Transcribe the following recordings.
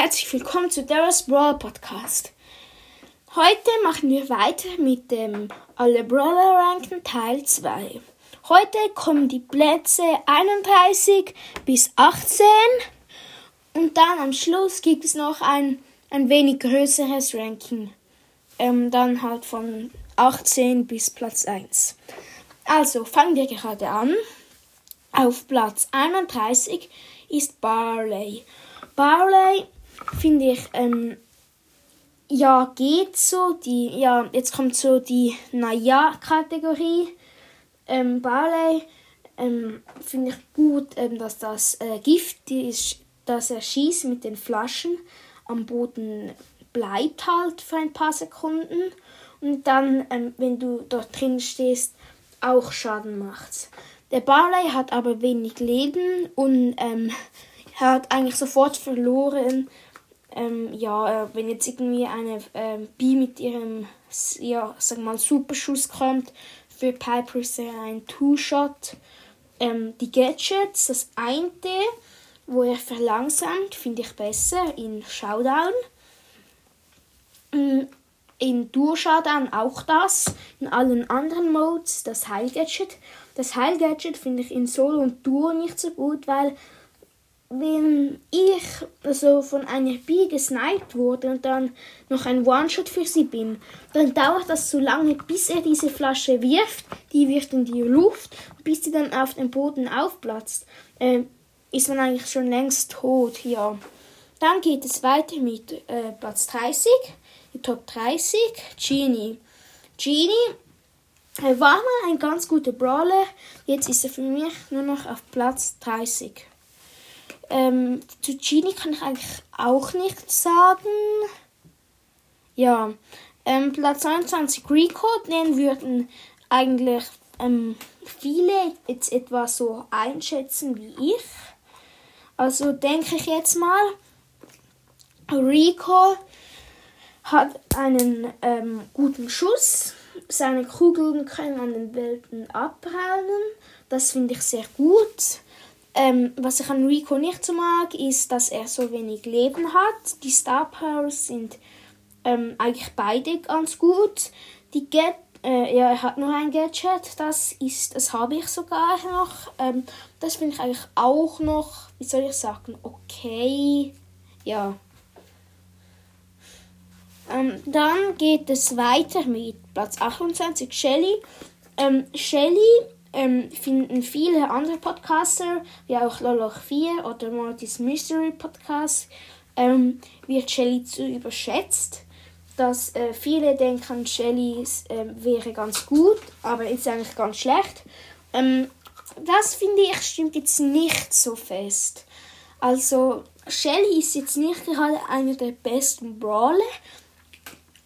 Herzlich willkommen zu Dara's Brawl Podcast. Heute machen wir weiter mit dem Alle Brawler Ranken Teil 2. Heute kommen die Plätze 31 bis 18 und dann am Schluss gibt es noch ein, ein wenig größeres Ranking. Ähm, dann halt von 18 bis Platz 1. Also fangen wir gerade an. Auf Platz 31 ist Barley. Barley finde ich, ähm, ja, geht so. Die, ja, jetzt kommt so die Naja-Kategorie. Ähm, Barley ähm, finde ich gut, ähm, dass das äh, Gift ist, dass er schießt mit den Flaschen am Boden bleibt halt für ein paar Sekunden und dann, ähm, wenn du dort drin stehst, auch Schaden macht. Der Barley hat aber wenig Leben und ähm, hat eigentlich sofort verloren. Ähm, ja, äh, wenn jetzt irgendwie eine ähm, B mit ihrem, ja, sag mal, Superschuss kommt, für Piper ist er ein Two-Shot. Ähm, die Gadgets, das eine, wo er verlangsamt, finde ich besser in Showdown. Mm, in Duo Showdown auch das. In allen anderen Modes das Heil-Gadget. Das Heil-Gadget finde ich in Solo und Duo nicht so gut, weil wenn ich also von einer B gesniped wurde und dann noch ein One-Shot für sie bin, dann dauert das so lange, bis er diese Flasche wirft. Die wirft in die Luft, bis sie dann auf dem Boden aufplatzt. Äh, ist man eigentlich schon längst tot, ja. Dann geht es weiter mit äh, Platz 30, die Top 30, Genie. Genie er war mal ein ganz guter Brawler, jetzt ist er für mich nur noch auf Platz 30. Ähm, zu Genie kann ich eigentlich auch nichts sagen. Ja, ähm, Platz 22 Rico, den würden eigentlich ähm, viele jetzt etwa so einschätzen wie ich. Also denke ich jetzt mal, Rico hat einen ähm, guten Schuss. Seine Kugeln können an den Welten abprallen. Das finde ich sehr gut. Ähm, was ich an Rico nicht so mag, ist, dass er so wenig Leben hat. Die Star Powers sind ähm, eigentlich beide ganz gut. Die Get äh, ja, er hat nur ein Gadget, das ist, das habe ich sogar noch. Ähm, das finde ich eigentlich auch noch, wie soll ich sagen, okay. Ja. Ähm, dann geht es weiter mit Platz 28, Shelly. Ähm, Shelly ähm, finden viele andere Podcaster, wie auch Loloch 4 oder Mortis Mystery Podcast, ähm, wird Shelly zu überschätzt. Dass äh, viele denken, Shelly äh, wäre ganz gut, aber ist eigentlich ganz schlecht. Ähm, das finde ich stimmt jetzt nicht so fest. Also Shelly ist jetzt nicht gerade einer der besten Brawler,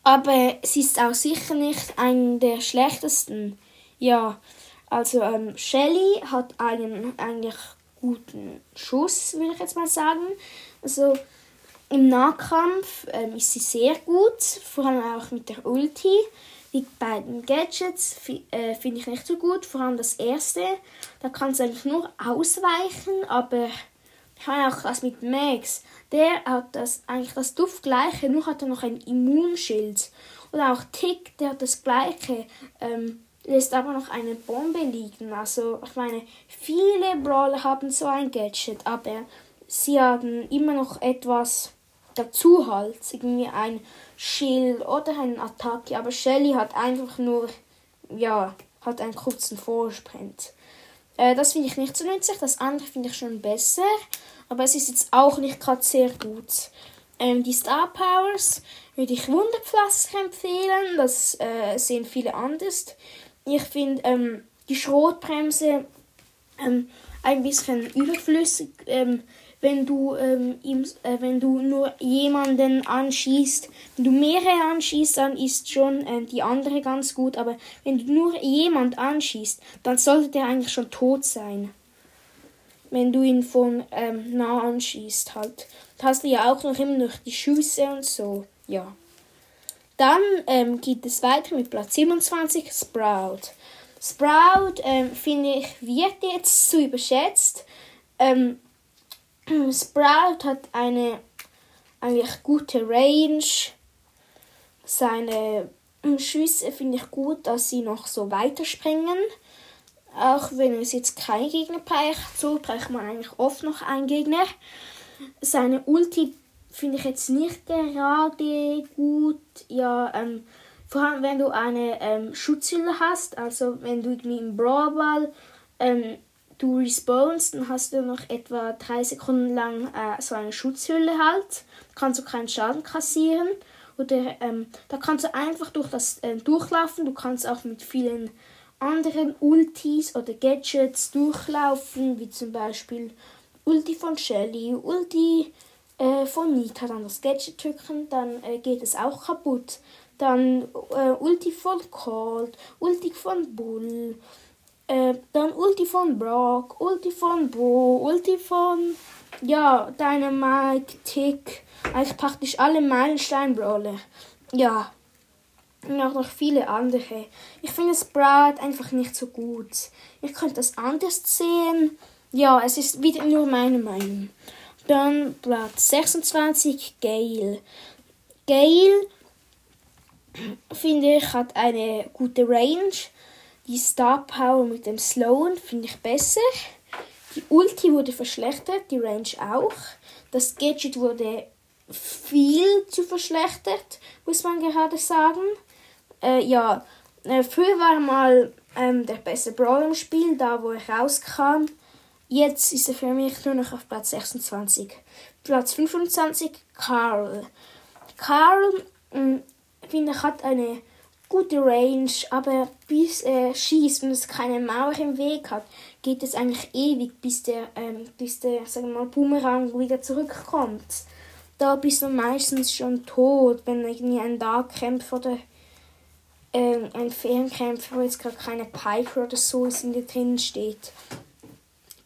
aber sie ist auch sicher nicht einer der schlechtesten. Ja, also ähm, Shelly hat einen eigentlich guten Schuss, will ich jetzt mal sagen. Also im Nahkampf ähm, ist sie sehr gut, vor allem auch mit der Ulti. Die beiden Gadgets äh, finde ich nicht so gut, vor allem das erste. Da kann sie eigentlich nur ausweichen, aber ich habe auch das mit Max. Der hat das eigentlich das Duft gleiche, nur hat er noch ein Immunschild. Und auch Tick, der hat das gleiche. Ähm, lässt aber noch eine Bombe liegen. Also, ich meine, viele Brawler haben so ein Gadget, aber sie haben immer noch etwas dazu halt. Irgendwie ein Schild oder eine Attacke. Aber Shelly hat einfach nur, ja, hat einen kurzen Vorsprint. Äh, das finde ich nicht so nützlich. Das andere finde ich schon besser. Aber es ist jetzt auch nicht gerade sehr gut. Ähm, die Star Powers würde ich Wunderpflaster empfehlen. Das äh, sehen viele anders ich finde ähm, die Schrotbremse ähm, ein bisschen überflüssig, ähm, wenn du ähm, ihm, äh, wenn du nur jemanden anschießt. Wenn du mehrere anschießt, dann ist schon äh, die andere ganz gut. Aber wenn du nur jemand anschießt, dann sollte der eigentlich schon tot sein. Wenn du ihn von ähm, nah anschießt halt. Hast du ja auch noch immer noch die Schüsse und so. Ja. Dann ähm, geht es weiter mit Platz 27, Sprout. Sprout, ähm, finde ich, wird jetzt zu überschätzt. Ähm, Sprout hat eine eigentlich gute Range. Seine Schüsse finde ich gut, dass sie noch so weiterspringen. Auch wenn es jetzt kein Gegner braucht, so braucht man eigentlich oft noch einen Gegner. Seine Ulti finde ich jetzt nicht gerade gut. Ja, ähm, vor allem wenn du eine ähm, Schutzhülle hast, also wenn du irgendwie im Brawlball ähm, du respawnst, dann hast du noch etwa drei Sekunden lang äh, so eine Schutzhülle halt. Da kannst du keinen Schaden kassieren. Oder ähm, da kannst du einfach durch das äh, durchlaufen. Du kannst auch mit vielen anderen Ultis oder Gadgets durchlaufen, wie zum Beispiel Ulti von Shelly, Ulti äh, von Nita, dann das Gadget drücken, dann äh, geht es auch kaputt. Dann äh, Ulti von Colt, Ulti von Bull, äh, dann Ulti von Brock, Ulti von Bo, Ulti von ja, Dynamite, Tick, eigentlich praktisch alle Meilenstein-Brawler. Ja, und auch noch viele andere. Ich finde Sprout einfach nicht so gut. Ich könnte das anders sehen. Ja, es ist wieder nur meine Meinung. Dann Platz 26, Gale. Gale, finde ich, hat eine gute Range. Die Star Power mit dem Slowen finde ich besser. Die Ulti wurde verschlechtert, die Range auch. Das Gadget wurde viel zu verschlechtert, muss man gerade sagen. Äh, ja, äh, früher war mal ähm, der beste Brawler im Spiel, da wo er rauskam. Jetzt ist er für mich nur noch auf Platz 26. Platz 25, Carl. Carl, äh, finde hat eine gute Range, aber bis er schießt und es keine Mauer im Weg hat, geht es eigentlich ewig, bis der, ähm, bis der sagen wir mal, Boomerang wieder zurückkommt. Da bist du meistens schon tot, wenn irgendwie ein Darkkämpfer oder ähm, ein Fernkämpfer, wo jetzt gerade keine Piper oder so ist, in dir drin steht.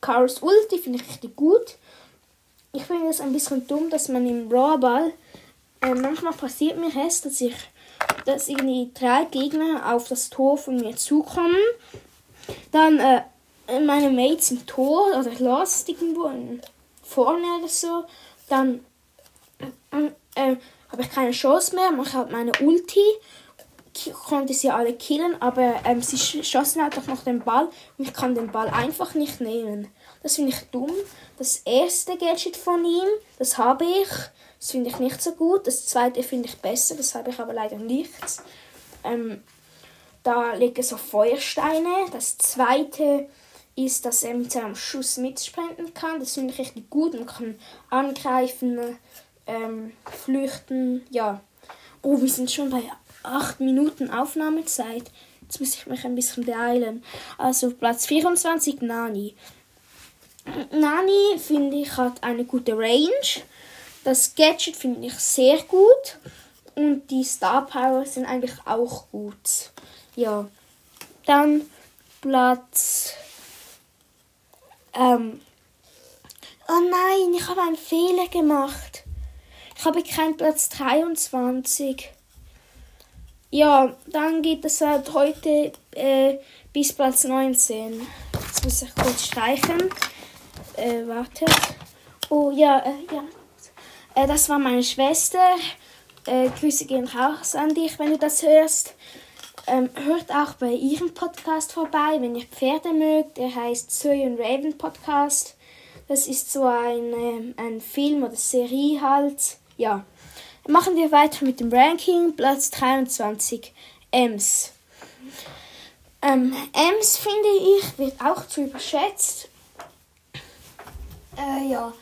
Carls Ulti finde ich richtig gut. Ich finde es ein bisschen dumm, dass man im Brawlball äh, manchmal passiert mir es, dass ich dass irgendwie drei Gegner auf das Tor von mir zukommen. Dann äh, meine Mates im Tor oder lost irgendwo vorne oder so. Dann äh, äh, habe ich keine Chance mehr, mache halt meine Ulti konnte sie alle killen, aber ähm, sie schossen halt auch noch den Ball und ich kann den Ball einfach nicht nehmen. Das finde ich dumm. Das erste Gadget von ihm, das habe ich. Das finde ich nicht so gut. Das zweite finde ich besser, das habe ich aber leider nicht. Ähm, da liegen so Feuersteine. Das zweite ist, dass er mit seinem Schuss mitsprinten kann. Das finde ich richtig gut. Man kann angreifen, ähm, flüchten. Ja. Oh, wir sind schon bei 8 Minuten Aufnahmezeit. Jetzt muss ich mich ein bisschen beeilen. Also Platz 24 Nani. Nani finde ich hat eine gute Range. Das Gadget finde ich sehr gut. Und die Star Power sind eigentlich auch gut. Ja. Dann Platz. Ähm. Oh nein, ich habe einen Fehler gemacht. Ich habe keinen Platz 23. Ja, dann geht es halt heute äh, bis Platz 19. Jetzt muss ich kurz streichen. Äh, wartet. Oh ja, äh, ja. Äh, das war meine Schwester. Äh, Grüße gehen raus an dich, wenn du das hörst. Ähm, hört auch bei ihrem Podcast vorbei, wenn ihr Pferde mögt. Der heißt Zoe und Raven Podcast. Das ist so ein, ähm, ein Film oder Serie halt. Ja. Machen wir weiter mit dem Ranking. Platz 23. Ems. Ähm, Ems finde ich wird auch zu überschätzt. Äh, ja.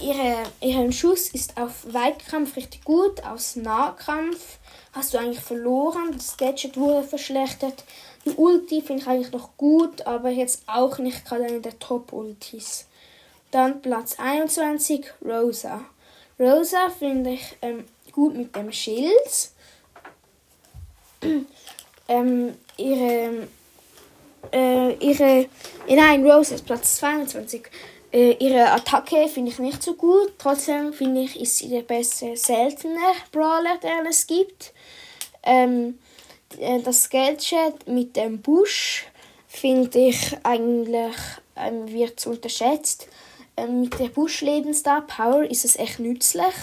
Ihre, ihren Schuss ist auf Weitkampf richtig gut, aus Nahkampf hast du eigentlich verloren. Das Gadget wurde verschlechtert. Die Ulti finde ich eigentlich noch gut, aber jetzt auch nicht gerade eine der Top-Ultis. Dann Platz 21, Rosa. Rosa finde ich ähm, gut mit dem Schild. ähm, ihre, äh, ihre, nein, Rosa ist Platz 22. Äh, ihre Attacke finde ich nicht so gut. Trotzdem finde ich, ist sie der beste seltene Brawler, der es gibt. Ähm, äh, das Gadget mit dem Busch finde ich eigentlich ähm, wird unterschätzt. ähm, mit der Buschlebenstar Power ist es echt nützlich,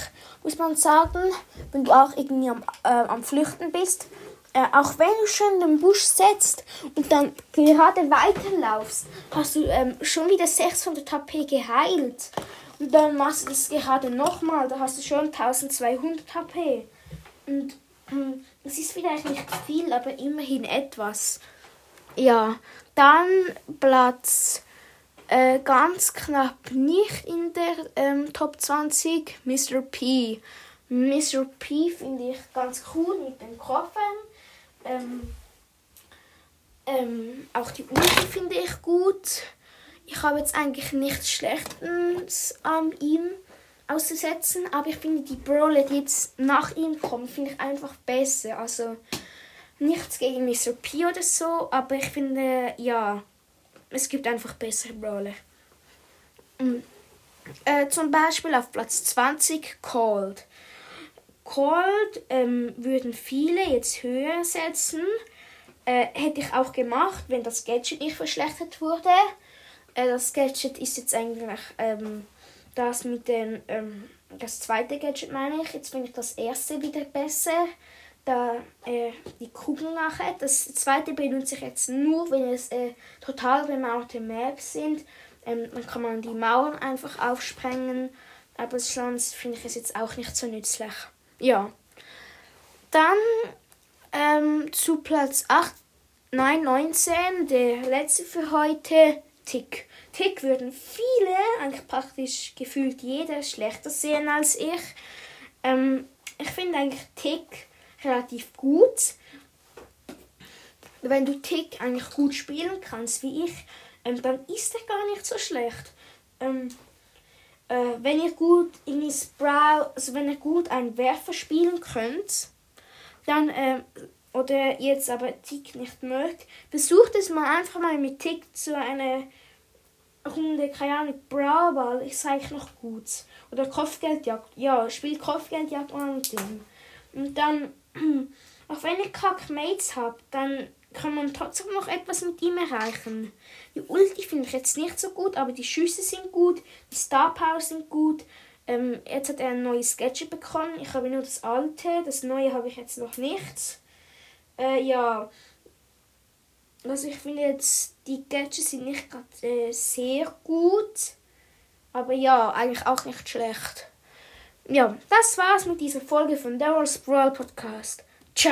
muss man sagen, wenn du auch irgendwie am, äh, am Flüchten bist. Äh, auch wenn du schon den Busch setzt und dann gerade weiterlaufst, hast du ähm, schon wieder 600 HP geheilt. Und dann machst du das gerade nochmal, da hast du schon 1200 HP. Und ähm, das ist vielleicht nicht viel, aber immerhin etwas. Ja, dann Platz äh, ganz knapp nicht in der ähm, Top 20, Mr. P. Mr. P finde ich ganz cool mit den Koffern. Ähm, ähm, auch die Uhr finde ich gut. Ich habe jetzt eigentlich nichts Schlechtes an ihm auszusetzen, aber ich finde die Brawler, die jetzt nach ihm kommen, finde ich einfach besser. Also nichts gegen Mr. P oder so, aber ich finde, ja, es gibt einfach bessere Brawler. Mhm. Äh, zum Beispiel auf Platz 20 Cold. Cold ähm, würden viele jetzt höher setzen. Äh, hätte ich auch gemacht, wenn das Gadget nicht verschlechtert wurde. Äh, das Gadget ist jetzt eigentlich ähm, das mit den, ähm, das zweite Gadget meine ich. Jetzt finde ich das erste wieder besser. Da äh, die Kugeln nachher. Das zweite benutze ich jetzt nur, wenn es äh, total bemauerte Maps sind. Ähm, dann kann man die Mauern einfach aufsprengen. Aber sonst finde ich es jetzt auch nicht so nützlich. Ja. Dann ähm, zu Platz 8, 9, 19, der letzte für heute, Tick. Tick würden viele, eigentlich praktisch gefühlt jeder, schlechter sehen als ich. Ähm, ich finde eigentlich Tick relativ gut. Wenn du Tick eigentlich gut spielen kannst, wie ich, ähm, dann ist er gar nicht so schlecht. Ähm, äh, wenn ihr gut in Sprout, also wenn ihr gut einen Werfer spielen könnt, dann äh, oder jetzt aber Tick nicht mögt, versucht es mal einfach mal mit Tick zu einer Runde, keine Ahnung, Brawlball ist eigentlich noch gut. Oder Kopfgeldjagd, ja, spielt Kopfgeldjagd mal dem. Und dann, auch wenn ihr Kack Mates habt, dann kann man trotzdem noch etwas mit ihm erreichen. Die Ulti finde ich jetzt nicht so gut, aber die Schüsse sind gut, die Star Power sind gut. Ähm, jetzt hat er ein neues Gadget bekommen. Ich habe nur das alte, das neue habe ich jetzt noch nicht. Äh, ja, also ich finde jetzt, die Gadgets sind nicht gerade äh, sehr gut. Aber ja, eigentlich auch nicht schlecht. Ja, das war's mit dieser Folge von Daryl's Brawl Podcast.